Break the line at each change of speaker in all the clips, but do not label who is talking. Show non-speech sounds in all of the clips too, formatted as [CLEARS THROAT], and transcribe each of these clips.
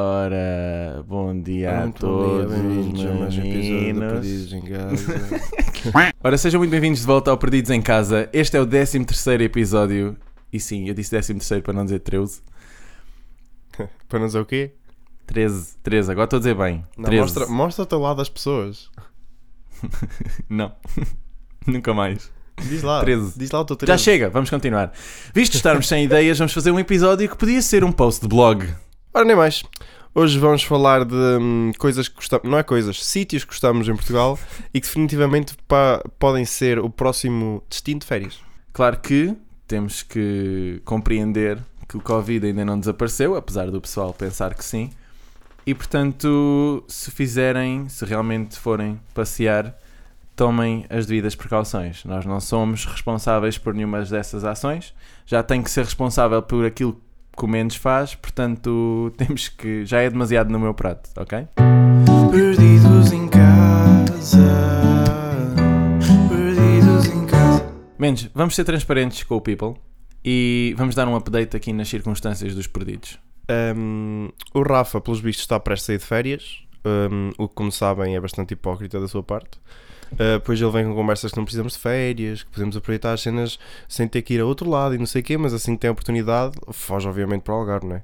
Ora, bom dia a
bom dia,
todos,
bem-vindos a mais um episódio do. Perdidos em Casa. [LAUGHS]
Ora, sejam muito bem-vindos de volta ao Perdidos em Casa. Este é o 13 terceiro episódio. E sim, eu disse 13 terceiro para não dizer 13. [LAUGHS]
Para não dizer o quê?
13, 13, agora estou a dizer bem.
Não,
13.
mostra, mostra o teu lado das pessoas. [LAUGHS]
Não, nunca mais.
Diz lá.
13.
Diz lá o teu 13.
Já chega, vamos continuar. Visto estarmos sem ideias, vamos fazer um episódio que podia ser um post de blog.
Ora, nem mais. Hoje vamos falar de hum, coisas que gostamos, não é coisas, sítios que gostamos em Portugal [LAUGHS] e que definitivamente pa- podem ser o próximo destino de férias.
Claro que temos que compreender que o Covid ainda não desapareceu, apesar do pessoal pensar que sim. E portanto, se fizerem, se realmente forem passear, tomem as devidas precauções. Nós não somos responsáveis por nenhuma dessas ações. Já tem que ser responsável por aquilo que o menos faz, portanto, [LAUGHS] temos que. Já é demasiado no meu prato, ok?
Perdidos em casa. Perdidos em casa.
Menos, vamos ser transparentes com o people e vamos dar um update aqui nas circunstâncias dos perdidos.
Hum, o Rafa, pelos vistos, está prestes a sair de férias. Hum, o que, como sabem, é bastante hipócrita da sua parte. Uh, depois ele vem com conversas que não precisamos de férias, que podemos aproveitar as cenas sem ter que ir a outro lado e não sei o quê, mas assim que tem a oportunidade, foge obviamente para o Algarve, não é?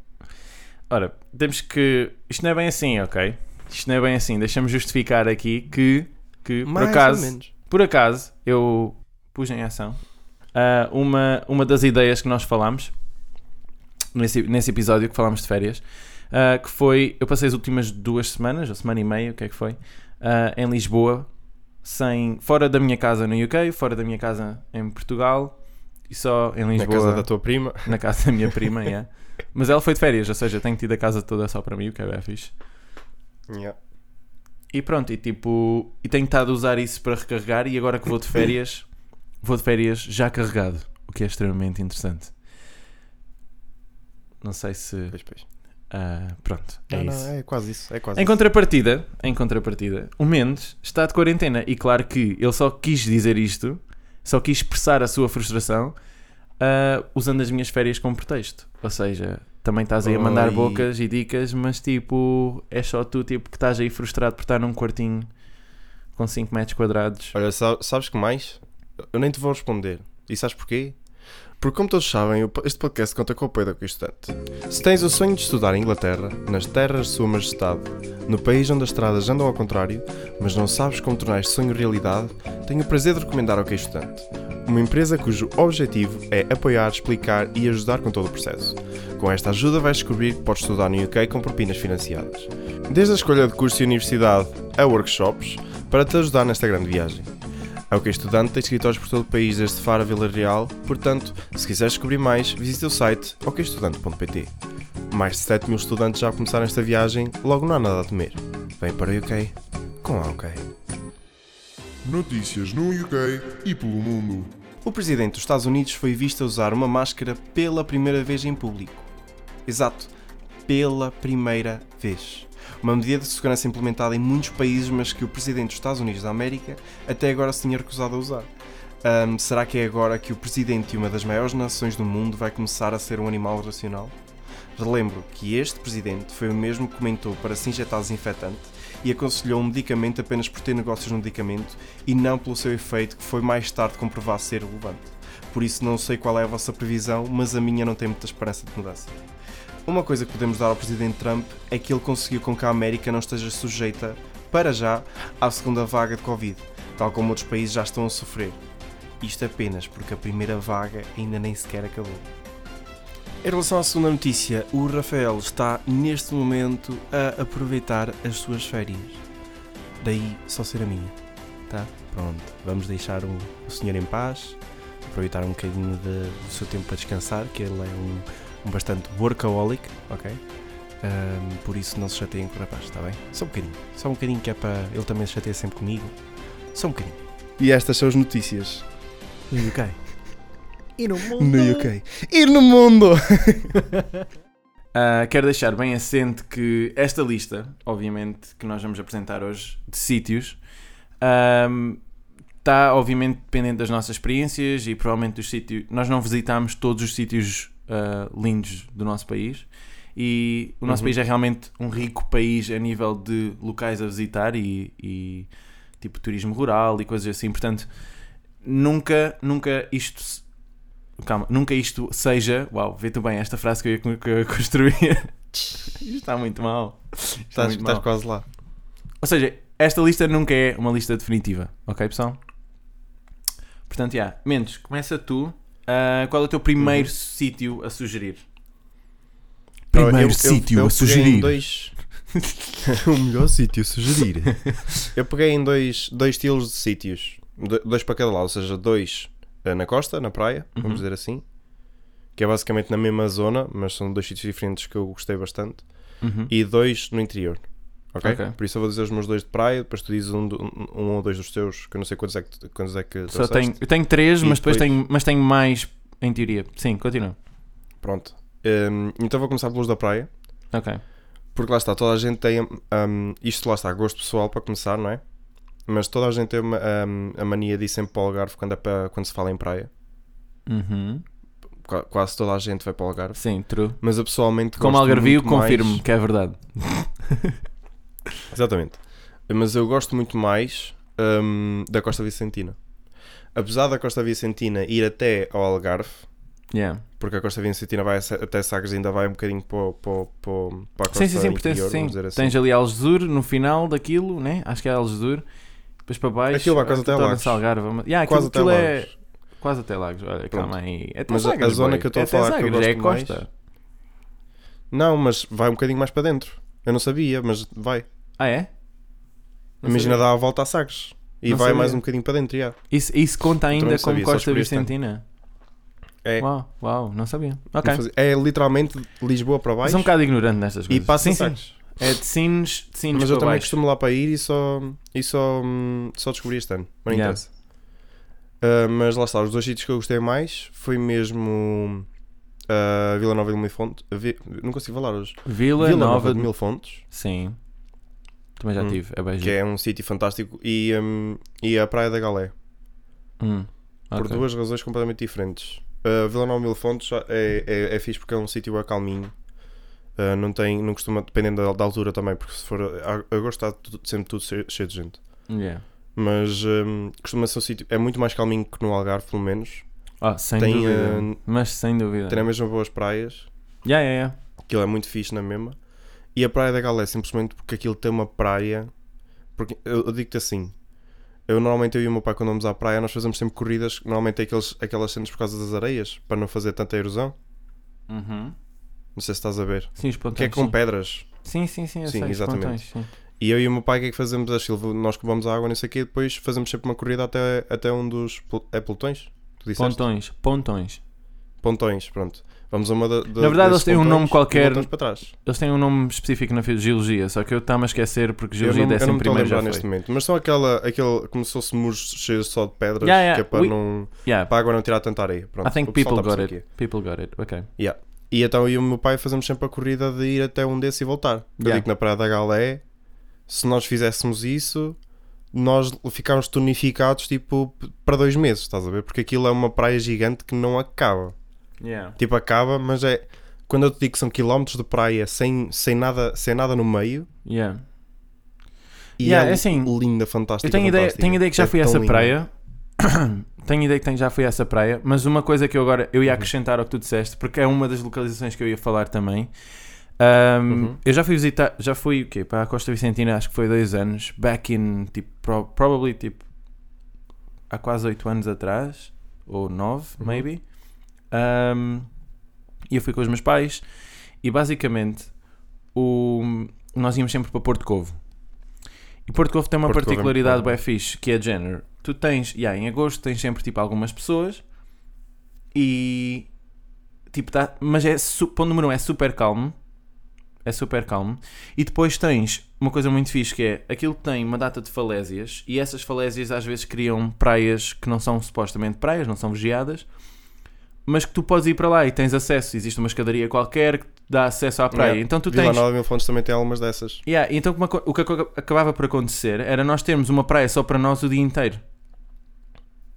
Ora, temos que. Isto não é bem assim, ok? Isto não é bem assim. Deixa-me justificar aqui que, que por
Mais ou
acaso,
menos.
por acaso, eu pus em ação ah, uma, uma das ideias que nós falámos nesse, nesse episódio que falámos de férias, ah, que foi. Eu passei as últimas duas semanas, ou semana e meia, o que é que foi, ah, em Lisboa, sem, fora da minha casa no UK, fora da minha casa em Portugal e só em
Na
Lisboa.
casa da tua prima. [LAUGHS]
Na casa da minha prima, yeah. Mas ela foi de férias, ou seja, tenho tido a casa toda só para mim, o que é bem fixe.
Yeah.
E pronto, e tipo, e tenho estado a usar isso para recarregar e agora que vou de férias, [COUGHS] vou de férias já carregado, o que é extremamente interessante. Não sei se.
Pois, pois.
Ah, pronto, é
Não,
isso.
não, é quase isso. É quase
Em
isso.
contrapartida, em contrapartida, o Mendes está de quarentena e claro que ele só quis dizer isto, só quis expressar a sua frustração ah, usando as minhas férias como pretexto. Ou seja, também estás aí a mandar
Oi.
bocas e dicas, mas tipo, é só tu tipo, que estás aí frustrado por estar num quartinho com 5 metros quadrados.
Olha, sa- sabes que mais? Eu nem te vou responder. E sabes porquê? Porque, como todos sabem, este podcast conta com o apoio da Constante. Se tens o sonho de estudar em Inglaterra, nas terras de Sua Majestade, no país onde as estradas andam ao contrário, mas não sabes como tornar este sonho realidade, tenho o prazer de recomendar ao Estudante, uma empresa cujo objetivo é apoiar, explicar e ajudar com todo o processo. Com esta ajuda vais descobrir que podes estudar no UK com propinas financiadas. Desde a escolha de curso e universidade a workshops, para te ajudar nesta grande viagem. A OK Estudante tem escritórios por todo o país, desde Faro a Vila Real, portanto, se quiseres descobrir mais, visita o site okestudante.pt. Mais de 7 mil estudantes já começaram esta viagem, logo não há nada a temer. Vem para o UK com a OK.
Notícias no UK e pelo mundo.
O presidente dos Estados Unidos foi visto a usar uma máscara pela primeira vez em público. Exato, pela primeira vez. Uma medida de segurança implementada em muitos países, mas que o presidente dos Estados Unidos da América até agora se tinha recusado a usar. Ahm, será que é agora que o presidente de uma das maiores nações do mundo vai começar a ser um animal racional? Relembro que este presidente foi o mesmo que comentou para se injetar desinfetante e aconselhou um medicamento apenas por ter negócios no medicamento e não pelo seu efeito, que foi mais tarde comprovado ser relevante. Por isso não sei qual é a vossa previsão, mas a minha não tem muita esperança de mudança. Uma coisa que podemos dar ao presidente Trump é que ele conseguiu com que a América não esteja sujeita, para já, à segunda vaga de Covid, tal como outros países já estão a sofrer. Isto apenas porque a primeira vaga ainda nem sequer acabou. Em relação à segunda notícia, o Rafael está neste momento a aproveitar as suas férias. Daí só ser a minha. Tá? Pronto, vamos deixar o, o senhor em paz, aproveitar um bocadinho de- do seu tempo para descansar, que ele é um, bastante workaholic, ok? Ahm, por isso não se chateiem com o rapaz, está bem? Só um bocadinho, só um bocadinho que é para ele também se chateia sempre comigo. Só um bocadinho. E estas são as notícias.
No UK. [LAUGHS] E no mundo.
No UK. Ir no mundo! [LAUGHS]
Ah, quero deixar bem assente que esta lista, obviamente, que nós vamos apresentar hoje, de sítios, ahm, está obviamente dependente das nossas experiências e provavelmente dos sítios. Nós não visitámos todos os sítios ah, lindos do nosso país E o nosso
Uhum.
país é realmente um rico país a nível de locais a visitar e, e, tipo turismo rural e coisas assim. Portanto, nunca, nunca isto. Calma, nunca isto seja. Uau, vê tu bem esta frase que eu ia, que eu ia construir. [LAUGHS] isto está muito mal. Está
Estás,
muito
estás
mal.
quase lá.
Ou seja, esta lista nunca é uma lista definitiva, ok, pessoal? Portanto, já, Mendes, começa tu. Ah, qual é o teu primeiro
Uhum.
sítio a sugerir? Primeiro sítio
eu
a
peguei em
sugerir.
Dois... [LAUGHS] o melhor sítio a sugerir. [LAUGHS] eu peguei em dois, dois estilos de sítios. Do- Dois para cada lado, ou seja, dois eh, na costa, na praia,
Uhum.
vamos dizer assim. Que é basicamente na mesma zona, mas são dois sítios diferentes que eu gostei bastante.
Uhum.
E dois no interior. Ok?
Ok.
Por isso eu vou dizer os meus dois de praia, depois tu dizes um, do- um ou dois dos teus, que eu não sei quantos é que, quantos é que
Só tenho, eu tenho três,
E
mas depois,
depois-
tenho, mas tenho mais em teoria. Sim, continua.
Pronto. Hum, então vou começar pelos da praia.
Ok.
Porque lá está, toda a gente tem. hum, isto lá está, gosto pessoal para começar, não é? Mas toda a gente tem uma, hum, a mania de ir sempre para o Algarve quando, é para, quando se fala em praia.
Uhum.
Qua- Quase toda a gente vai para o Algarve.
Sim, true.
Mas eu pessoalmente
Como Algarvio,
muito mais-
confirmo que é verdade. [LAUGHS]
Exatamente. Mas eu gosto muito mais hum, da Costa Vicentina. Apesar da Costa Vicentina ir até ao Algarve,
Yeah.
porque a Costa Vicentina vai até Sagres e ainda vai um bocadinho para, para, para, para a costa
Sim, sim, sim,
interior,
sim.
assim.
Tens ali Algesur no final daquilo, né? Acho que é Algesur. Depois para baixo.
Aquilo vai quase até Lagos.
Algarve. Yeah, aquilo,
Quase até
aquilo é
Lagos.
quase até Lagos. Olha, calma aí. É até
Mas a- a
Sagres,
zona
boy.
que eu estou
É
a falar
até
que eu
Sagres, é a
gosto mais-
costa.
Não, mas vai um bocadinho mais para dentro. Eu não sabia, mas vai.
Ah, é? Não
Imagina
sabia.
dar a volta a Sagres. E
Não
vai
sabia.
mais um bocadinho para dentro, já.
Isso, isso conta ainda
não
como
sabia,
Costa. Vicentina?
É.
Uau, uau, não sabia. Ok.
Vamos fazer- É literalmente Lisboa para baixo
sou um bocado ignorante nestas
e
coisas.
passa
sim.
Sagres.
É de Sines, de Sines
Mas eu também
baixo.
costumo lá para ir e só, e só, só descobri este ano. Não
Yeah.
interessa. Ah, mas lá está, os dois sítios que eu gostei mais foi mesmo a Vila Nova de Mil Fontes. Vi- Não consigo falar hoje.
Vila,
Vila
Nova
de Mil Fontes,
Sim. Também já
Hum.
tive. É bem
que
giro.
é um sítio fantástico, e, hum, e a Praia da Galé.
Hum,
Por duas razões completamente diferentes. Uh, Vila Nova Mil Fontes é, é, é fixe porque é um sítio a calminho. Uh, não tem, não costuma, dependendo da, da altura também, porque se for a- agosto está tudo- sempre tudo cheio, de gente.
Yeah.
Mas um, costuma ser um sítio, é muito mais calminho que no Algarve, pelo menos.
Ah, sem
Tem,
dúvida.
eh,
Mas sem dúvida.
Tem na mesma boas praias,
Yeah, yeah, yeah.
aquilo é muito fixe na mesma. E a Praia da Galé, simplesmente porque aquilo tem uma praia. Porque eu, eu digo-te assim. Eu normalmente eu e o meu pai quando vamos à praia nós fazemos sempre corridas, normalmente é aqueles, aquelas cenas por causa das areias, para não fazer tanta erosão.
Uhum.
Não sei se estás a ver.
Sim, os pontões.
Que é com
sim.
pedras.
Sim, sim, sim, eu
Sim,
sei, os
exatamente.
pontões, sim.
E eu e o meu pai, o que é que fazemos? A Silva, nós que vamos à água, não sei o quê, depois fazemos sempre uma corrida até, até um dos. É pelotões? Tu disseste?
Pontões, pontões.
Pontões, pronto. Vamos a uma da, da-
Na verdade, eles têm um nome qualquer.
para trás.
Eles têm um nome específico na geologia, só que eu estava a esquecer porque geologia
não, eu
décimo
não me estou a
primeiro já
lembrar
foi.
neste momento, mas são aquela, aquele, como se fosse muros cheios só de pedras,
Yeah, yeah,
que é para,
we-
não,
Yeah,
para a água não tirar tanta areia. Pronto,
I think people got it. People got it, ok.
quê. E então eu e o meu pai fazemos sempre a corrida de ir até um desses e voltar. Eu
Yeah.
digo que na Praia da Galé, se nós fizéssemos isso, nós ficámos tonificados tipo para dois meses, estás a ver? Porque aquilo é uma praia gigante que não acaba.
Yeah.
Tipo, acaba, mas é. Quando eu te digo que são quilómetros de praia sem, sem, nada, sem nada no meio,
Yeah.
e
Yeah,
é,
é assim,
linda, fantástica.
Eu tenho ideia,
fantástica.
tenho ideia que já
É
fui a essa
linda.
praia. [COUGHS] tenho ideia que tenho- já fui a essa praia, mas uma coisa que eu agora eu ia
Uhum.
acrescentar ao que tu disseste, porque é uma das localizações que eu ia falar também. Ahm,
Uhum.
Eu já fui visitar, já fui o quê? Para a Costa Vicentina, acho que foi dois anos, back in tipo, pro- probably tipo há quase oito anos atrás, ou nove,
Uhum.
maybe. Ahm, e eu fui com os meus pais e basicamente o, nós íamos sempre para Porto Covo. E Porto Covo tem uma
Porto é
particularidade bem fixe, que é de género. Tu tens, yeah, em agosto tens sempre tipo algumas pessoas e tipo tá, mas é ponto número um, é super calmo. É super calmo. E depois tens uma coisa muito fixe que é aquilo que tem uma data de falésias e essas falésias às vezes criam praias que não são supostamente praias, não são vigiadas, mas que tu podes ir para lá e tens acesso. Existe uma escadaria qualquer que dá acesso à praia.
Yeah.
Então tu
Vila
tens.
Nova de Mil Fontes também tem algumas dessas.
Yeah, então o que acabava por acontecer era nós termos uma praia só para nós o dia inteiro.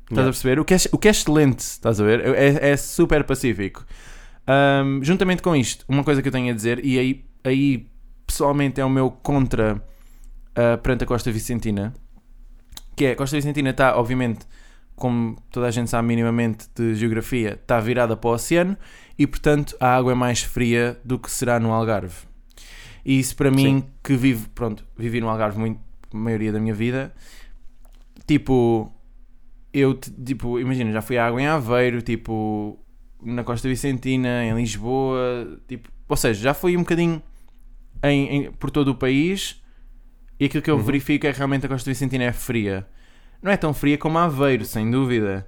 Estás a
Yeah.
perceber? O que, é, o que é excelente, estás a ver? É, é super pacífico. Ahm, juntamente com isto, uma coisa que eu tenho a dizer, e aí, aí pessoalmente é o meu contra ah, perante a Costa Vicentina, que é a Costa Vicentina está, obviamente, como toda a gente sabe minimamente de geografia, está virada para o oceano e, portanto, a água é mais fria do que será no Algarve. E isso para mim, que vivo, pronto, vivi no Algarve muito, a maioria da minha vida, tipo, eu, tipo, imagina, já fui à água em Aveiro, tipo, na Costa Vicentina, em Lisboa, tipo, ou seja, já fui um bocadinho em, em- por todo o país e aquilo que eu
Uhum.
verifico é que realmente a Costa Vicentina é fria. Não é tão fria como Aveiro, sem dúvida.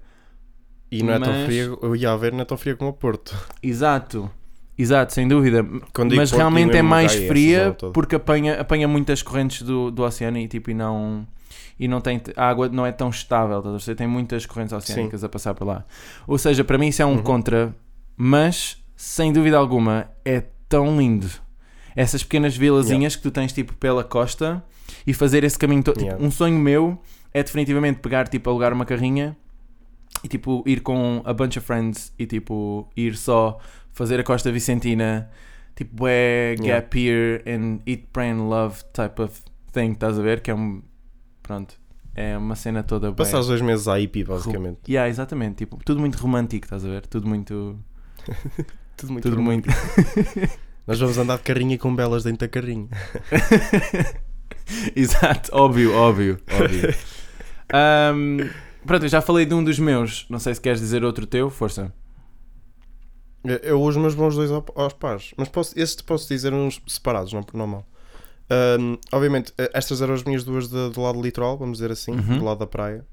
E não é tão
Mas-
fria, eu ia a ver, não é tão fria como o Porto.
Exato, exato, sem dúvida. Mas
Porto,
realmente é mais fria porque apanha, apanha muitas correntes do, do oceano e tipo e não e não tem a água não é tão estável, a perceber? tem muitas correntes oceânicas a passar por lá. Ou seja, para mim isso é um
Uhum.
contra, mas sem dúvida alguma é tão lindo. Essas pequenas vilazinhas que tu tens tipo pela costa e fazer esse caminho todo. Tipo,
Yeah.
um sonho meu é definitivamente pegar tipo alugar uma carrinha e tipo ir com a bunch of friends e tipo ir só fazer a Costa Vicentina, tipo é gap year and eat, pray and love type of thing, estás a ver? Que é um pronto, é uma cena toda
Passar os dois meses à IP, basicamente.
Yeah, exatamente, tipo, tudo muito romântico, estás a ver? Tudo muito [LAUGHS]
Tudo muito.
tudo muito [LAUGHS]
Nós vamos andar de carrinha com belas dentro da carrinha. [LAUGHS]
Exato, óbvio, óbvio, óbvio. Ahm, pronto, eu já falei de um dos meus, não sei se queres dizer outro teu, força.
Eu, os meus bons dois ao- aos pares. Mas posso, esses te posso dizer uns separados, não, não mal. Ahm, obviamente, eh, estas eram as minhas duas de- do lado litoral, vamos dizer assim,
Uhum.
do lado da praia.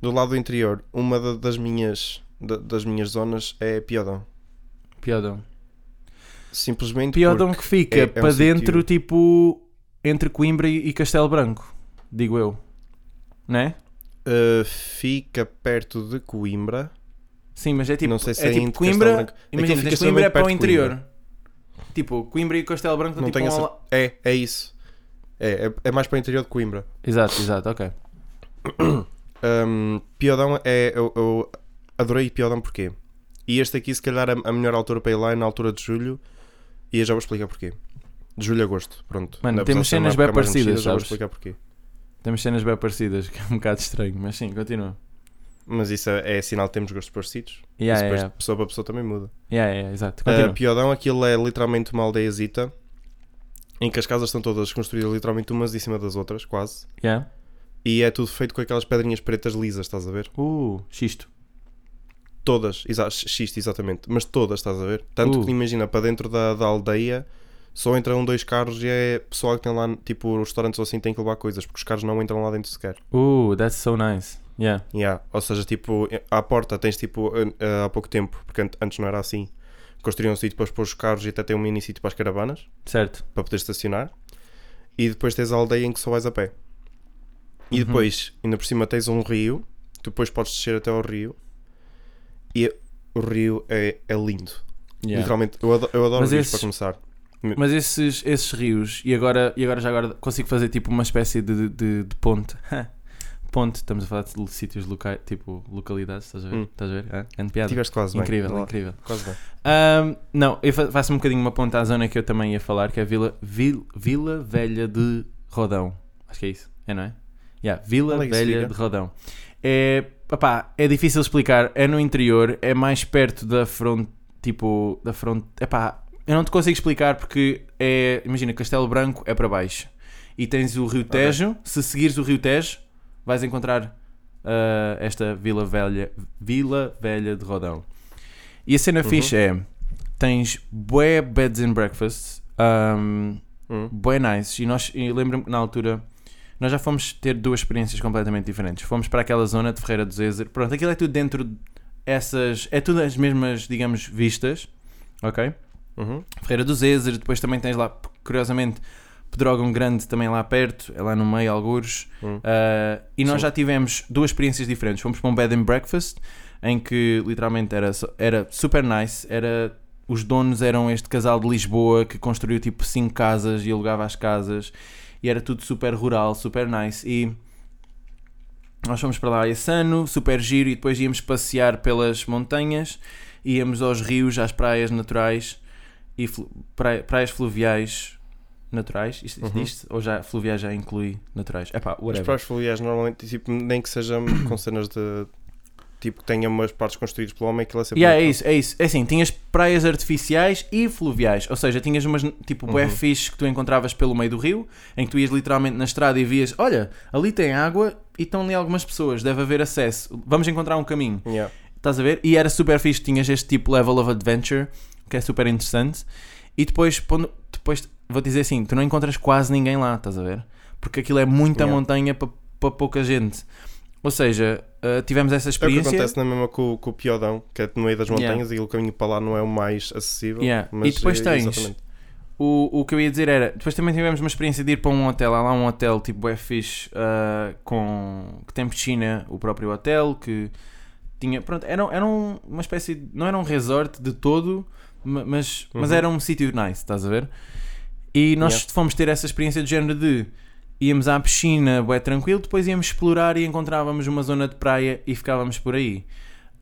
Do lado interior, uma da- das minhas da- das minhas zonas é Piodão.
Piodão.
Simplesmente
Piodão que fica
é- é um
para
sítio-
dentro, tipo, entre Coimbra e e Castelo Branco, digo eu. Né?
Uh, fica perto de Coimbra.
Sim, mas é tipo,
Não sei se
é
é
tipo Coimbra.
Branco.
Imagina, tens Coimbra é para o interior.
Coimbra.
Tipo, Coimbra e Castelo Branco
Não tenho
tipo um la-
É, é isso. É, é, é mais para o interior de Coimbra.
Exato, exato, ok. [CLEARS THROAT]
Um, Piodão é. Eu, eu adorei Piodão porquê? E este aqui, se calhar, a, a melhor altura para ir lá é na altura de julho. E eu já vou explicar porquê. De julho a agosto, pronto.
Mano, temos cenas bem parecidas,
já vou explicar porquê.
Temos cenas bem parecidas, [LAUGHS] que é um bocado estranho, mas sim, continua.
Mas isso é, é sinal que temos gostos parecidos.
Yeah,
isso depois
yeah,
de pessoa para pessoa também muda.
yeah, yeah, exato.
Uh. Piodão, aquilo é literalmente uma aldeiazita em que as casas estão todas construídas literalmente umas em cima das outras, quase.
Yeah.
E é tudo feito com aquelas pedrinhas pretas lisas, estás a ver?
Uh, xisto.
Todas, exa xisto, exatamente. Mas todas, estás a ver? Tanto
Uh.
que imagina, para dentro da, da aldeia só entram dois carros e é pessoal que tem lá, tipo, restaurantes ou assim tem que levar coisas, porque os carros não entram lá dentro sequer.
Uh, that's so nice. Yeah.
Yeah. Ou seja, tipo, à porta tens tipo, uh, uh, há pouco tempo, porque an- antes não era assim, construíam um sítio para pôr os carros e até tem um mini sítio para as caravanas,
Certo.
para poder estacionar. E depois tens a aldeia em que só vais a pé. E
Uhum.
depois, ainda por cima, tens um rio, depois podes descer até ao rio. E o rio é, é lindo.
Yeah.
Literalmente, eu adoro, eu adoro rios
esses-
para começar.
Mas esses, esses rios, e agora, e agora já agora consigo fazer tipo uma espécie de, de, de ponte. [LAUGHS] ponte, estamos a falar de sítios locais, tipo localidades, estás a ver?
Hum.
Estás a ver? Ah, grande piada.
Tiveste quase bem.
Incrível,
lá.
incrível.
Quase bem.
Ahm, não, eu fa- faço um bocadinho uma ponta à zona que eu também ia falar, que é Vila, Vil- Vila Velha de Rodão. Acho que é isso, é não é? Yeah, Vila
é
Velha de Rodão. É, papá, é difícil explicar, é no interior, é mais perto da fronte, tipo, da fronte, epá, eu não te consigo explicar porque é, imagina, Castelo Branco é para baixo e tens o Rio Tejo, se seguires o Rio Tejo vais encontrar ah, esta Vila Velha, Vila Velha de Rodão. E a cena
Uhum.
fixe é, tens bué beds and breakfasts, um,
Hum.
bué nice, e nós, e lembro-me que na altura, nós já fomos ter duas experiências completamente diferentes. Fomos para aquela zona de Ferreira do Zezer, pronto, aquilo é tudo dentro de essas, é tudo as mesmas, digamos, vistas, ok?
Uhum.
Ferreira do Zezer, depois também tens lá, curiosamente, Pedrógão Grande também lá perto, é lá no meio, algures.
Hum.
Uh, e nós
Sim.
já tivemos duas experiências diferentes. Fomos para um bed and breakfast, em que literalmente era, era super nice, era... Os donos eram este casal de Lisboa que construiu tipo cinco casas e alugava as casas e era tudo super rural, super nice. E nós fomos para lá esse ano, super giro, e depois íamos passear pelas montanhas íamos aos rios, às praias naturais e flu- praia- praias fluviais naturais. Isto,
Uhum.
diz-se? Ou já fluviais já inclui naturais? É pá,
As praias fluviais normalmente, tipo, nem que seja [COUGHS] com cenas de. Tipo, que tenha umas partes construídas pelo homem, aquilo é sempre.
Yeah, é isso, é isso. É assim, tinhas praias artificiais e fluviais. Ou seja, tinhas umas tipo
Uhum.
fixe que tu encontravas pelo meio do rio, em que tu ias literalmente na estrada e vias, olha, ali tem água e estão ali algumas pessoas, deve haver acesso. Vamos encontrar um caminho.
Yeah.
Estás a ver? E era super fixe, tinhas este tipo level of adventure, que é super interessante. E depois, depois vou dizer assim, tu não encontras quase ninguém lá, estás a ver? Porque aquilo é muita
Yeah.
montanha para pa pouca gente. Ou seja, uh, tivemos essa
É o que
experiência.
acontece na mesma com, com o Piodão, que é no meio das
Yeah.
montanhas e o caminho para lá não é o mais acessível.
Yeah. E depois
é,
tens-
exatamente.
O, o que eu ia dizer era, depois também tivemos uma experiência de ir para um hotel, há lá um hotel tipo é fixe, ah, com, que tem piscina, o próprio hotel, que tinha, pronto, era, era um- uma espécie, de, não era um resort de todo, ma- mas, mas
Uhum.
era um sítio nice, estás a ver? E nós
Yeah.
fomos ter essa experiência de género de, íamos à piscina, bué tranquilo, depois íamos explorar e encontrávamos uma zona de praia e ficávamos por aí.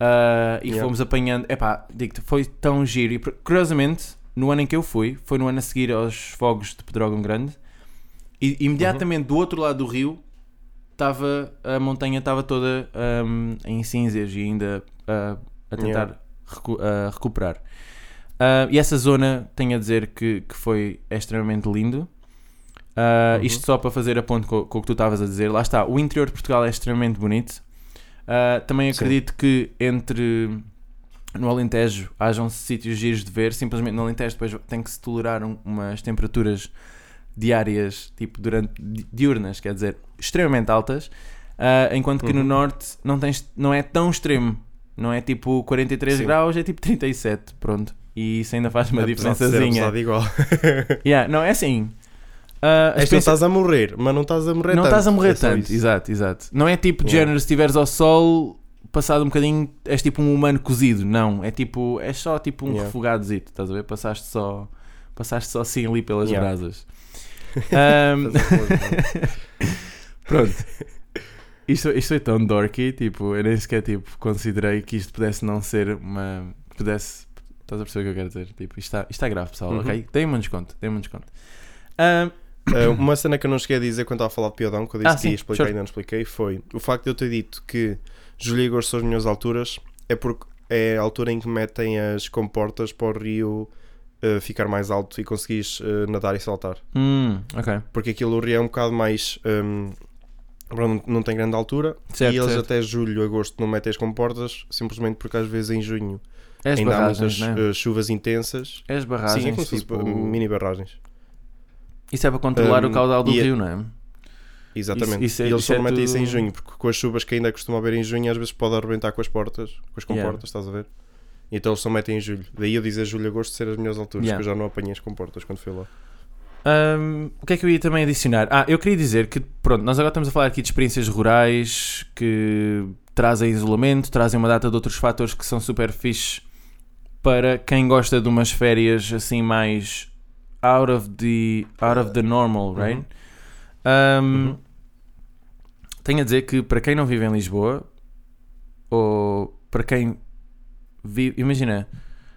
Ah, e
Yeah.
fomos apanhando, epá, digo-te, foi tão giro. E curiosamente, no ano em que eu fui, foi no ano a seguir aos fogos de Pedrógão Grande, e imediatamente do outro lado do rio estava a montanha estava toda ahm, em cinzas e ainda ah, a tentar
Yeah.
recu- ah, recuperar. Ah, e essa zona, tenho a dizer que, que foi extremamente lindo. Ah,
Uhum.
Isto só para fazer a ponto com, com o que tu estavas a dizer. Lá está, o interior de Portugal é extremamente bonito. Ah, também
Sim.
acredito que entre no Alentejo hajam sítios giros de ver. Simplesmente no Alentejo depois tem que se tolerar um- umas temperaturas diárias, tipo durante di- diurnas, quer dizer, extremamente altas. Ah, enquanto que no
Uhum.
norte não, tens, não é tão extremo. Não é tipo 43
Sim.
graus, é tipo 37, pronto. E isso ainda faz uma
Apesar
diferençazinha.
de igual. [LAUGHS]
Yeah, não, é assim. ah, a
És que não
experiência-
estás a morrer, mas não estás a morrer
não
tanto.
estás a morrer
É
tanto, exato, exato. Não é tipo de
Yeah.
género, se estiveres ao sol, passado um bocadinho, és tipo um humano cozido. Não, é tipo, é só tipo um
Yeah.
refogadozito, estás a ver? Passaste só, passaste só assim ali pelas
Yeah.
brasas. [LAUGHS]
Morrer. [LAUGHS]
pronto. Isto, isto foi tão dorky, tipo, eu nem sequer tipo, considerei que isto pudesse não ser uma. Pudesse. Estás a perceber o que eu quero dizer? Tipo, isto está, isto está grave, pessoal,
Uhum.
ok? Deem-me um desconto, deem-me um desconto. Ahm,
Uh, uma cena que eu não cheguei a dizer quando estava a falar de Piodão, que eu disse
Ah,
que
sim,
ia explicar
sure.
e ainda não expliquei, foi o facto de eu ter dito que julho e agosto são as melhores alturas, é porque é a altura em que metem as comportas para o rio uh, ficar mais alto e conseguires uh, nadar e saltar.
hum, ok.
Porque aquilo o rio é um bocado mais. um, não tem grande altura
Certo,
e eles
certo.
até julho, agosto não metem as comportas, simplesmente porque às vezes em junho
as
ainda há
barragens,
muitas
né?
chuvas intensas.
É as barragens,
Sim, é como
tipo,
mini barragens.
Isso é para controlar
Um,
o caudal do
é-
rio, não é?
Exatamente.
Isso- isso é-
e eles
é
só metem isso em junho, porque com as chuvas que ainda costuma haver em junho, às vezes pode arrebentar com as portas, com as
Yeah.
comportas, estás a ver? Então eles só metem em julho. Daí eu dizer julho e agosto ser as melhores alturas,
Yeah.
que eu já não apanhei as comportas quando fui lá.
Hum, o que é que eu ia também adicionar? Ah, eu queria dizer que, pronto, nós agora estamos a falar aqui de experiências rurais que trazem isolamento, trazem uma data de outros fatores que são super fixe para quem gosta de umas férias assim mais out of the, out of the normal, right? Um,
Uhum.
Tenho a dizer que para quem não vive em Lisboa, ou para quem vive, imagina,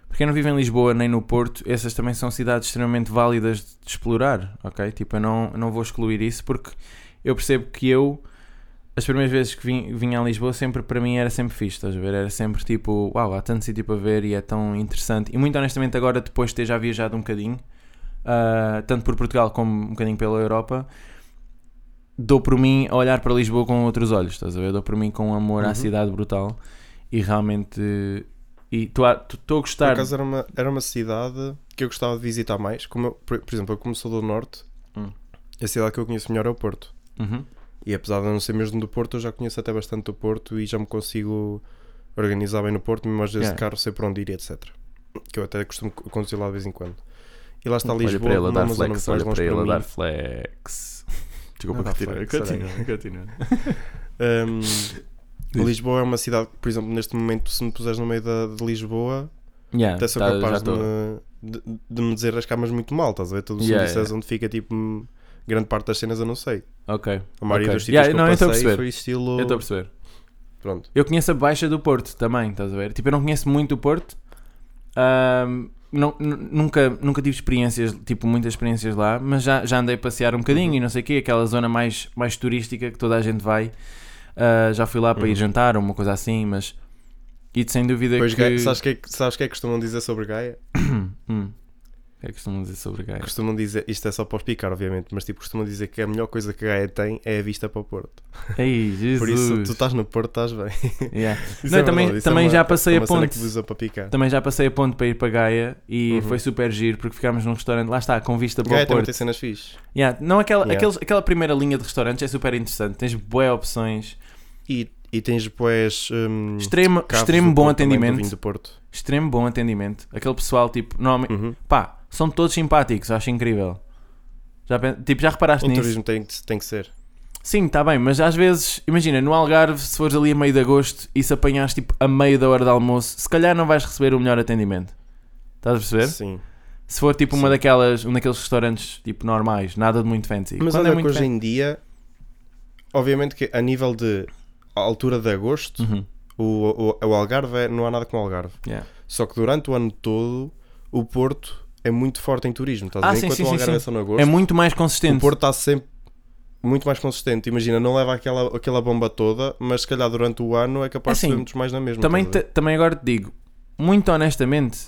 para quem não vive em Lisboa nem no Porto, essas também são cidades extremamente válidas de explorar, ok? Tipo, eu não, eu não vou excluir isso porque eu percebo que eu, as primeiras vezes que vim, vinha a Lisboa, sempre para mim era sempre fixe, estás a ver? Era sempre tipo, uau, há tanto sítio para ver e é tão interessante. E muito honestamente, agora, depois de ter já viajado um bocadinho, ah, tanto por Portugal como um bocadinho pela Europa, dou por mim a olhar para Lisboa com outros olhos, estás a ver? Dou por mim com um amor à
Uhum.
cidade brutal e realmente. E estou a, tô- a
Por
gostar.
acaso era uma, era uma cidade que eu gostava de visitar mais. Como eu- por, por exemplo, eu como sou do Norte,
Hum.
a cidade que eu conheço melhor é o Porto.
Uhum.
E apesar de eu não ser mesmo do Porto, eu já conheço até bastante do Porto e já me consigo organizar bem no Porto, mesmo às vezes
Yeah.
de carro, sei para onde ir, etc. Que eu até costumo conduzir lá de vez em quando. E lá está
Olha
Lisboa,
para ele a dar flex, olha para ele a dar flex. Desculpa, continua,
flex,
continua,
olha. [LAUGHS]
continua. Diz.
Lisboa é uma cidade que, por exemplo, neste momento, se me puseres no meio da, de Lisboa,
Yeah,
até sou
tá,
capaz de me, de, de me desarrascar, mas muito mal, estás a ver? Tudo
Yeah,
se me disseres
yeah.
onde fica, tipo, grande parte das cenas eu não sei.
Ok.
A maioria
ok.
dos sítios
Yeah,
que
não,
eu
eu
passei
perceber.
foi estilo...
Eu estou a perceber.
Pronto.
Eu conheço a Baixa do Porto também, estás a ver? Tipo, eu não conheço muito o Porto, Ahm, não- nu- nunca, nunca tive experiências, tipo, muitas experiências lá, mas já, já andei a passear um bocadinho
Uhum.
e não sei o quê, aquela zona mais, mais turística que toda a gente vai. Ah, já fui lá para ir
Uhum.
jantar ou uma coisa assim, mas. E sem dúvida
Pois,
que.
Gaia- sabes o que, é que- sabes o que é que costumam dizer sobre Gaia? [COUGHS]
Hum. É que costumam dizer sobre Gaia?
Costumam dizer, isto é só para os picar, obviamente, mas tipo, costumam dizer que a melhor coisa que Gaia tem é a vista para o Porto.
Ei, Jesus. [LAUGHS]
Por isso, tu estás no Porto, estás bem.
Yeah. [LAUGHS] Não,
é
também-
verdade, é
também
uma-
já passei
é
a ponte. Também já passei a ponto para ir para Gaia e
Uhum.
foi super giro porque ficámos num restaurante, lá está, com vista para
Gaia
o Porto.
tem cenas fixe.
Yeah, Não, aquela,
Yeah.
aqueles- aquela primeira linha de restaurantes é super interessante, tens boas opções,
E, e tens depois. Hum,
extremo, extremo bom
Porto
atendimento, extremo bom atendimento. Aquele pessoal, tipo, normalmente,
Uhum.
pá, são todos simpáticos, acho incrível. Já, tipo, já reparaste
Em
nisso?
turismo tem, que- tem que ser.
Sim, está bem, mas às vezes, imagina, no Algarve, se fores ali a meio de agosto e se apanhares tipo a meio da hora de almoço, se calhar não vais receber o melhor atendimento. Estás a perceber?
Sim.
Se for tipo uma daquelas, um daqueles restaurantes tipo normais, nada de muito fancy.
Mas
Quando
olha
é
que
muito
hoje
fancy-
em dia, obviamente que a nível de altura de agosto,
Uhum,
o, o, o Algarve é- não há nada com o Algarve.
yeah.
Só que durante o ano todo, o Porto é muito forte em turismo. Estás a
Ah,
ver?
sim,
Enquanto
sim,
o Algarve é só no agosto,
É muito mais
o
consistente.
Porto está sempre muito mais consistente. Imagina, não leva aquela, aquela bomba toda, mas se calhar durante o ano é capaz
Assim,
de ser muitos mais na mesma.
também,
estás a
te- também agora te digo, muito honestamente,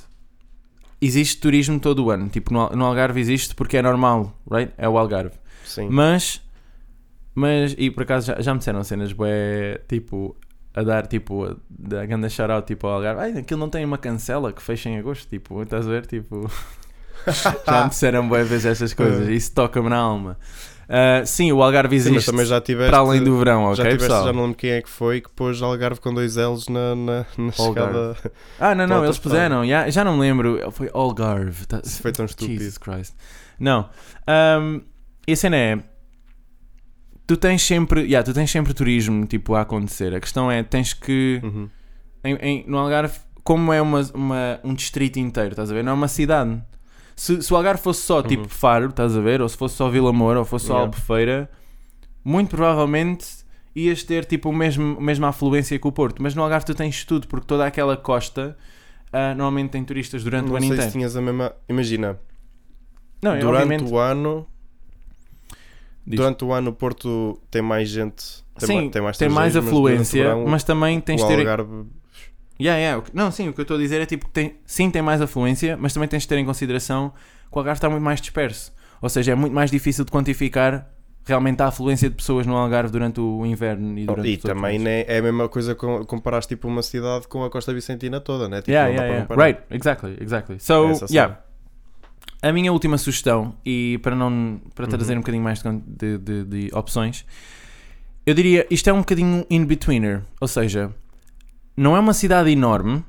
existe turismo todo o ano. Tipo, no, Al- no Algarve existe porque é normal, right? É o Algarve.
Sim.
Mas, mas, e por acaso já, já me disseram cenas, bué, tipo, a dar, tipo, a, da ganda shout-out, tipo, ao Algarve, ai, aquilo não tem uma cancela que fecha em agosto, tipo, estás a ver, tipo, [LAUGHS] [LAUGHS] já me disseram bué vezes estas coisas, isso toca-me na alma. Ah, sim, o Algarve
Sim, mas
existe
também já tiveste,
para além do verão, ok,
já tiveste,
pessoal?
já não lembro quem é que foi, que pôs Algarve com dois L's na, na, na chegada.
Ah, não, não, eles puseram, já, já não me lembro, foi Algarve, tá-
Isso foi tão estúpido.
Jesus Christ. Não. Um, e a cena é. Tu tens sempre. Yeah, tu tens sempre turismo tipo, a acontecer. A questão é, tens que.
Uhum.
em- em- no Algarve, como é uma, uma- um distrito inteiro, estás a ver? Não é uma cidade. Se, se o Algarve fosse só tipo
Uhum.
Faro, estás a ver? Ou se fosse só Vila Moura, ou fosse só
Yeah.
Albufeira, muito provavelmente ias ter tipo o mesmo, a mesma afluência que o Porto. Mas no Algarve tu tens tudo, porque toda aquela costa ah, normalmente tem turistas durante
Não
o ano
sei
inteiro.
se tinhas a mesma. Imagina,
Não, é
durante
obviamente-
o ano.
Diz.
Durante o ano o Porto tem mais gente. Tem,
Sim,
ma- tem mais,
afluência, mas também tens
o
ter.
Algarve.
Yeah, yeah, Não, sim, o que eu estou a dizer é tipo, que tem... sim, tem mais afluência, mas também tens de ter em consideração que o Algarve está muito mais disperso. Ou seja, é muito mais difícil de quantificar realmente a afluência de pessoas no Algarve durante o inverno e durante
E
os outros
também né, é a mesma coisa com comparar tipo uma cidade com a Costa Vicentina toda, né? Tipo,
Yeah,
não dá
yeah,
para
yeah.
comparar.
Right, exactly, exactly. So,
Essa
yeah. A minha última sugestão, e para não para
Uhum.
trazer um bocadinho mais de, de, de- de opções, eu diria isto é um bocadinho in-betweener. Ou seja, não é uma cidade enorme,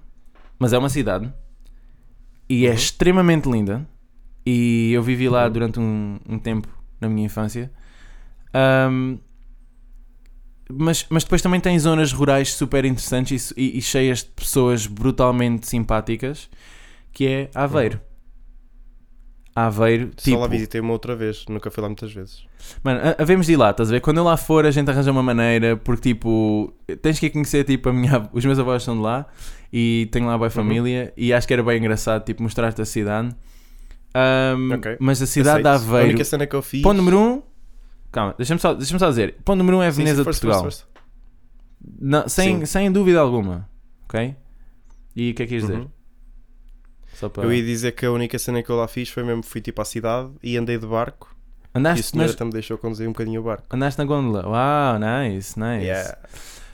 mas é uma cidade e é
Uhum.
extremamente linda. E eu vivi lá
Uhum.
durante um, um tempo na minha infância. Ahm, mas, mas depois também tem zonas rurais super interessantes e, e- e cheias de pessoas brutalmente simpáticas, que é Aveiro. Aveiro,
Só lá
tipo,
visitei uma outra vez, nunca fui lá muitas vezes.
mano, ha- havemos de ir lá, estás a ver? Quando eu lá for, a gente arranja uma maneira, porque tipo, tens que conhecer, tipo, a minha, os meus avós são de lá e tenho lá boa
Uhum.
família e acho que era bem engraçado, tipo, mostrar-te a cidade. Ahm,
Ok.
Mas a cidade de
Aceito. A
Aveiro,
única cena que eu fiz.
ponto número 1, um, calma, deixa-me só, deixa só dizer, ponto número 1 um é a
Sim,
Veneza de Portugal.
força, força.
Não, sem,
Sim.
sem dúvida alguma, ok? E o que é que ias dizer?
Uhum.
Só para...
Eu ia dizer que a única cena que eu lá fiz foi mesmo fui tipo à cidade e andei de barco e a
Andaste,
senhora
mas,
me deixou conduzir um bocadinho o barco.
andaste na gôndola, uau, nice, nice.
Yeah.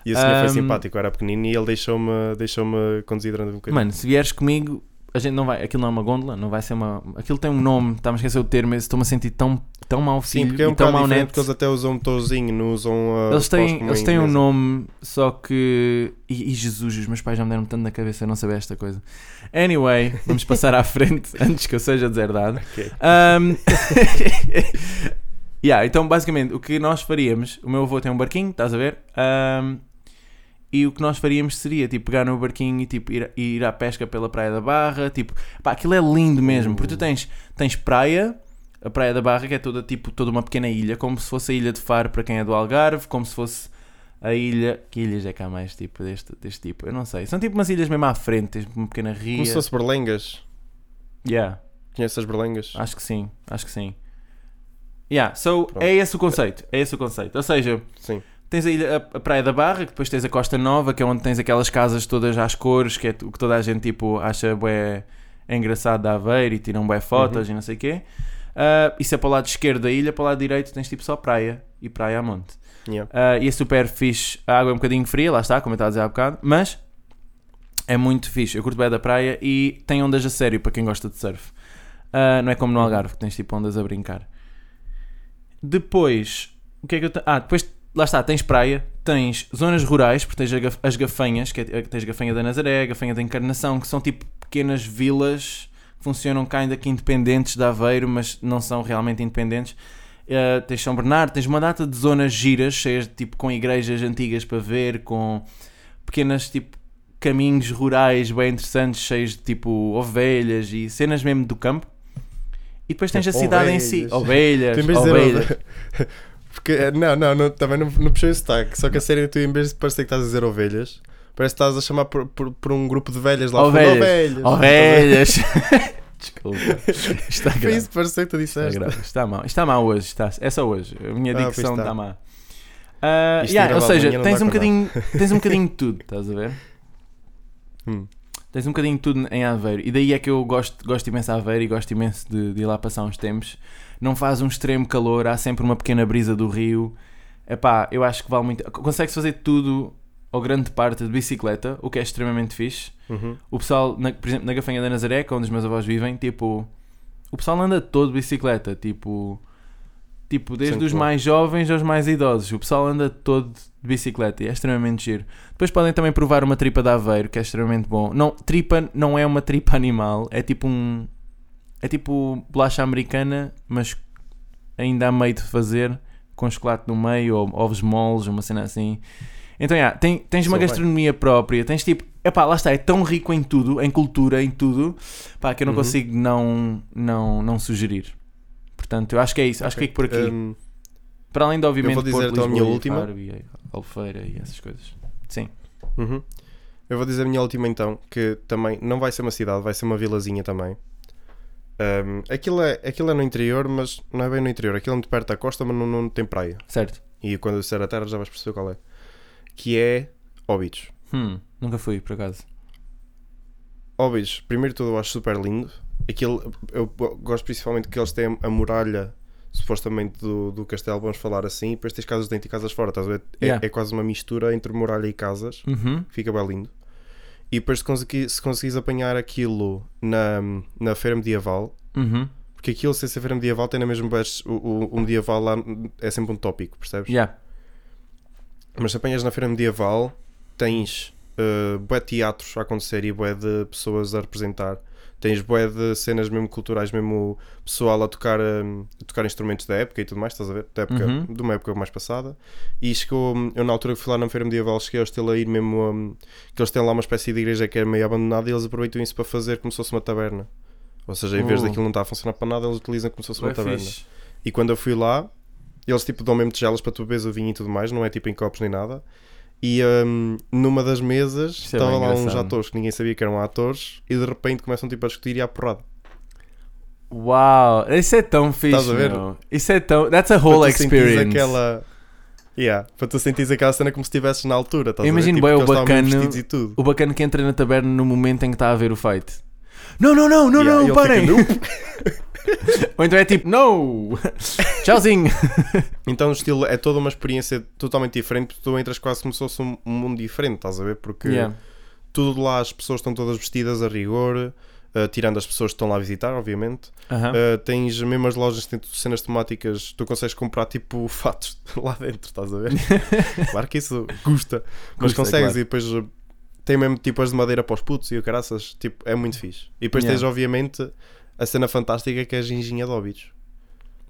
E o senhor
Um,
foi simpático, era pequenino e ele deixou-me deixou conduzir durante um bocadinho.
Mano, se vieres comigo, a gente não vai. Aquilo não é uma gôndola, não vai ser uma. Aquilo tem um nome, está-me a esquecer o termo, mas estou-me a sentir tão, tão mau filho
Sim, porque é um
e tão
diferente
neto.
porque eles até usam um motorzinho, não usam uh,
Eles
paus
têm, eles
em
têm um nome, só que. E, e Jesus, os meus pais já me deram tanto na cabeça, eu não sabia esta coisa. Anyway, vamos passar à [LAUGHS] frente antes que eu seja deserdado.
Ok.
Um, [LAUGHS] yeah, então, basicamente, o que nós faríamos, o meu avô tem um barquinho, estás a ver? Um, e o que nós faríamos seria tipo pegar no barquinho e tipo ir, ir à pesca pela Praia da Barra. Tipo, pá, aquilo é lindo mesmo, porque tu tens, tens praia, a Praia da Barra, que é toda tipo toda uma pequena ilha, como se fosse a ilha de Faro para quem é do Algarve, como se fosse A ilha. Que ilhas é que há mais tipo deste, deste tipo? Eu não sei. São tipo umas ilhas mesmo à frente, tens uma pequena ria.
Como se fosse berlengas.
Yeah,
Conheces as berlengas?
acho que sim, acho que sim. Yeah, so
Pronto.
é esse o conceito. É esse o conceito. Ou seja,
Sim.
Tens a, ilha, a, a Praia da Barra, que depois tens a Costa Nova, que é onde tens aquelas casas todas às cores, que é o que toda a gente tipo, acha bué engraçado de Aveiro e tiram bué fotos
Uhum.
e não sei o quê. Ah, isso é para o lado esquerdo da ilha, para o lado direito tens tipo só praia e praia a monte.
Yeah.
Ah, e é super fixe. A água é um bocadinho fria, lá está, como eu estava a dizer há bocado, mas é muito fixe. Eu curto bem da praia e tem ondas a sério para quem gosta de surf. Ah, não é como no Algarve, que tens tipo ondas a brincar. Depois, o que é que eu. Ah, depois, lá está, tens praia, tens zonas rurais, porque tens as gafanhas, que é, tens a gafanha da Nazaré, a gafanha da Encarnação, que são tipo pequenas vilas que funcionam cá ainda que independentes de Aveiro, mas não são realmente independentes. Uh, tens São Bernardo, tens uma data de zonas giras, cheias de, tipo com igrejas antigas para ver, com pequenas tipo caminhos rurais bem interessantes, cheios de tipo ovelhas e cenas mesmo do campo. E depois tens a cidade em si, ovelhas,
Tu, em vez dizer
ovelhas.
ove- Porque, eh, não, não, não, também não, não puxei o sotaque. Só que a série, tu, em vez de parecer que estás a dizer ovelhas, parece que estás a chamar por, por, por um grupo de velhas lá fora.
Ovelhas.
Ovelhas.
Ovelhas. [LAUGHS] Desculpa. Está
Foi
grave.
isso que pareceu que tu
Está
disseste.
grave. Está mal. Está mal hoje. Está, é só hoje. A minha
Ah,
dicção
está.
está má.
Isto
yeah, ou seja, tens um, bocadinho, [LAUGHS] tens um bocadinho de tudo, estás a ver?
Hum.
Tens um bocadinho de tudo em Aveiro. E daí é que eu gosto, gosto imenso de Aveiro e gosto imenso de, de ir lá passar uns tempos. Não faz um extremo calor, há sempre uma pequena brisa do rio. Epá, eu acho que vale muito. Consegue-se fazer tudo, ou grande parte, de bicicleta, o que é extremamente fixe.
Uhum.
O pessoal, na- por exemplo, na Gafanha da Nazaré, que é onde os meus avós vivem, tipo, o pessoal anda todo de bicicleta, tipo, tipo desde
Sempre
os
bom.
mais jovens aos mais idosos, o pessoal anda todo de bicicleta e é extremamente giro. Depois podem também provar uma tripa de aveiro, que é extremamente bom. Não, tripa não é uma tripa [LAUGHS] animal, é tipo um, é tipo bolacha americana, mas ainda há meio de fazer, com chocolate no meio, ou ovos moles, uma cena assim. Então, yeah, tem, tens uma
Sou bem.
gastronomia própria, tens tipo, epá, lá está, é tão rico em tudo, em cultura, em tudo, pá, que eu não
Uhum.
consigo não, não, não sugerir. Portanto, eu acho que é isso, acho que fico por aqui.
Hum,
Para além de, obviamente,
vou dizer
Porto,
então a minha
e
última.
Faro e Albufeira e essas coisas. Sim.
uhum. Eu vou dizer a minha última então, que também não vai ser uma cidade, vai ser uma vilazinha também. Hum, aquilo, é, aquilo é no interior, mas não é bem no interior. Aquilo é muito perto da costa, mas não, não tem praia.
Certo.
E quando eu disser a terra já vais perceber qual é. Que é Óbidos.
Hum, nunca fui, por acaso.
Óbidos, primeiro de tudo eu acho super lindo. Aquilo, eu gosto principalmente que eles têm a muralha, supostamente, do, do castelo, vamos falar assim, e depois tens casas dentro e casas fora, estás a ver? É,
Yeah.
é quase uma mistura entre muralha e casas,
Uhum.
fica bem lindo. E depois se, consegui, se conseguires apanhar aquilo na, na feira medieval,
Uhum.
porque aquilo sem ser feira medieval tem na mesma vez, o, o, o medieval lá é sempre um tópico, percebes?
Yeah.
Mas se apanhas na feira medieval, tens uh, bué de teatros a acontecer e bué de pessoas a representar. Tens bué de cenas mesmo culturais, mesmo pessoal a tocar, um, a tocar instrumentos da época e tudo mais, estás a ver? Da época,
Uhum.
De uma época mais passada. E chegou, eu na altura que fui lá na feira medieval, cheguei ao estilo a ir mesmo, um, que eles têm lá uma espécie de igreja que é meio abandonada e eles aproveitam isso para fazer como se fosse uma taberna. Ou seja, em vez
Oh.
daquilo não estar a funcionar para nada, eles utilizam como se fosse uma
Bué
taberna.
fixe.
E quando eu fui lá, eles tipo dão mesmo tigelas para tu beberes o vinho e tudo mais, não é tipo em copos nem nada. E hum, numa das mesas
é
estavam lá uns atores que ninguém sabia que eram atores e de repente começam tipo a discutir e a porrada.
Uau, isso é tão fixe.
Estás a ver?
meu. Isso é tão. That's a whole experience.
aquela. Yeah, para tu sentires aquela cena como se estivesses na altura.
Imagino
tipo,
bem
que
o bacana-. O bacana que entra na taberna no momento em que está a ver o fight. Não, não, não, não,
Yeah,
não, parem!
fica, [LAUGHS]
Ou então é tipo, no! [LAUGHS] Tchauzinho!
Então o estilo é toda uma experiência totalmente diferente, porque tu entras quase como se fosse um, mundo diferente, estás a ver? Porque
Yeah.
tudo lá as pessoas estão todas vestidas a rigor, uh, tirando as pessoas que estão lá a visitar, obviamente. Uh, tens mesmo as lojas que têm cenas temáticas, tu consegues comprar tipo [LAUGHS] fatos lá dentro, estás a ver? [LAUGHS] claro que isso custa, mas
Custa,
consegues
claro.
e depois uh, tem mesmo tipo as de madeira para os putos e o caraças, tipo, é muito fixe. E depois
Yeah.
tens obviamente a cena fantástica que é a ginginha de óbidos.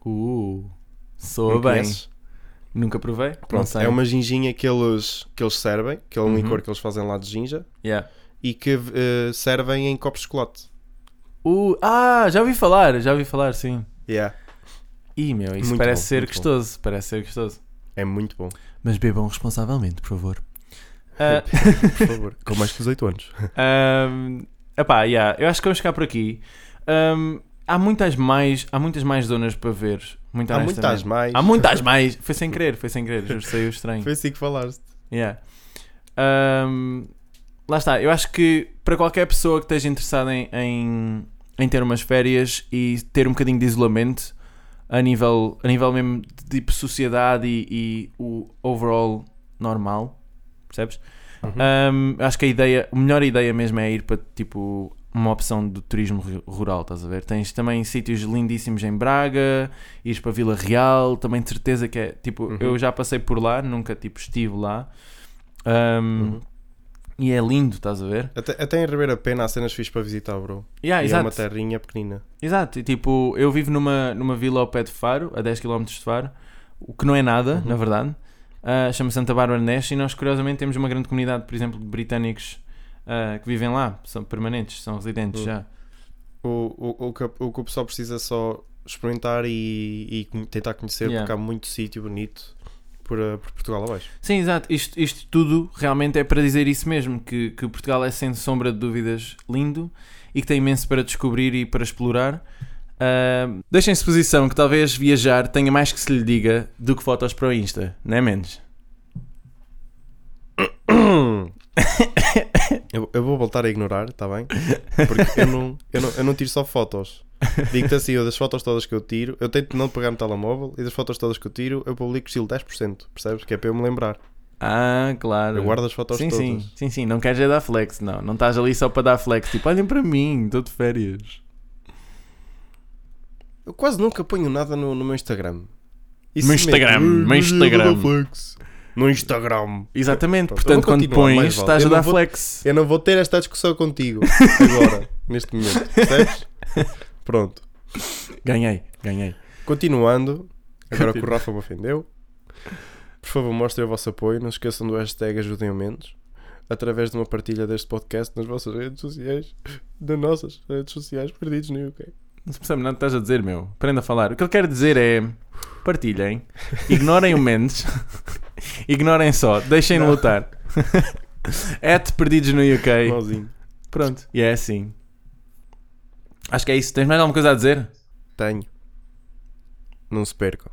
Uh, soa bem.
conheces?
Nunca provei?
Pronto, é uma ginginha que eles, que eles servem, que é um
Uhum.
licor que eles fazem lá de ginja
Yeah.
e que uh, servem em copos de chocolate.
Uh, ah, já ouvi falar, já ouvi falar, sim.
Yeah.
Ih, meu, isso
Muito
parece
bom,
ser
muito bom.
gostoso. Parece ser gostoso.
É muito bom.
Mas bebam responsavelmente, por favor. [LAUGHS] Ah,
Por favor. Com mais que 18 anos. [LAUGHS]
Um, epá, yeah, eu acho que vamos ficar por aqui. Um, há muitas mais, há muitas mais zonas para ver. Muito
Há muitas mais.
Há muitas mais. Foi sem querer, foi sem querer. Juro, saiu estranho. [LAUGHS]
Foi assim que falaste.
Yeah. Um, lá está. Eu acho que para qualquer pessoa que esteja interessada em, em, em ter umas férias e ter um bocadinho de isolamento a nível, a nível mesmo de tipo sociedade e, e o overall normal, percebes?
Uhum.
Um, acho que a ideia, a melhor ideia mesmo é ir para tipo uma opção do turismo ru- rural, estás a ver? Tens também sítios lindíssimos em Braga, ires para Vila Real, também de certeza que é tipo,
Uhum.
eu já passei por lá, nunca tipo estive lá. Um,
Uhum.
E é lindo, estás a ver?
Até, até em Ribeira Pena há cenas fixas para visitar, bro.
Yeah,
e é uma
exato,
terrinha pequenina.
exato. E, tipo, eu vivo numa, numa vila ao pé de Faro, a 10km de Faro, o que não é nada,
Uhum.
na verdade. Ah, Chama-se Santa Bárbara Neste e nós, curiosamente, temos uma grande comunidade, por exemplo, de britânicos ah, que vivem lá, são permanentes, são residentes
Uhum.
já.
O, o, o, que, o que o pessoal precisa só experimentar e, e tentar conhecer,
Yeah.
porque há muito sítio bonito por, eh, por Portugal abaixo.
Sim, exato. Isto, isto tudo realmente é para dizer isso mesmo: que, que Portugal é, sem sombra de dúvidas, lindo e que tem imenso para descobrir e para explorar. Ah, Deixem-se posição que talvez viajar tenha mais que se lhe diga do que fotos para o Insta, não é menos? [COUGHS] [COUGHS] [LAUGHS]
Eu, eu vou voltar a ignorar, está bem? Porque eu não, eu, não, eu não tiro só fotos. Digo-te assim, eu das fotos todas que eu tiro, eu tento não pegar no telemóvel e das fotos todas que eu tiro, eu publico estilo 10%, percebes? Que é para eu me lembrar.
Ah, claro.
Eu guardo as fotos
sim,
todas.
sim, sim, sim. Não queres é dar flex, não. Não estás ali só para dar flex. Tipo, olhem para mim, estou de férias.
Eu quase nunca ponho nada no, no meu Instagram.
No Instagram, no Instagram.
No Instagram.
Exatamente,
Pronto,
portanto, quando
continuar, mais
pões,
vale.
estás a
Eu não
dar
vou-
flex.
Eu não vou ter esta discussão contigo agora, [LAUGHS] neste momento. Percebes? Pronto.
Ganhei, ganhei.
Continuando, agora que o Rafa me ofendeu, por favor mostrem o vosso apoio. Não se esqueçam do hashtag Ajudem o Menos através de uma partilha deste podcast nas vossas redes sociais, das nossas redes sociais, perdidos no UK.
Não se percebe nada que estás a dizer, meu. Aprenda a falar. O que ele quer dizer é partilhem, ignorem o Mendes, [LAUGHS] ignorem só, deixem-no lutar. [LAUGHS] At perdidos no UK.
Mauzinho.
Pronto, e é assim. Acho que é isso. Tens mais alguma coisa a dizer?
Tenho. Não se percam.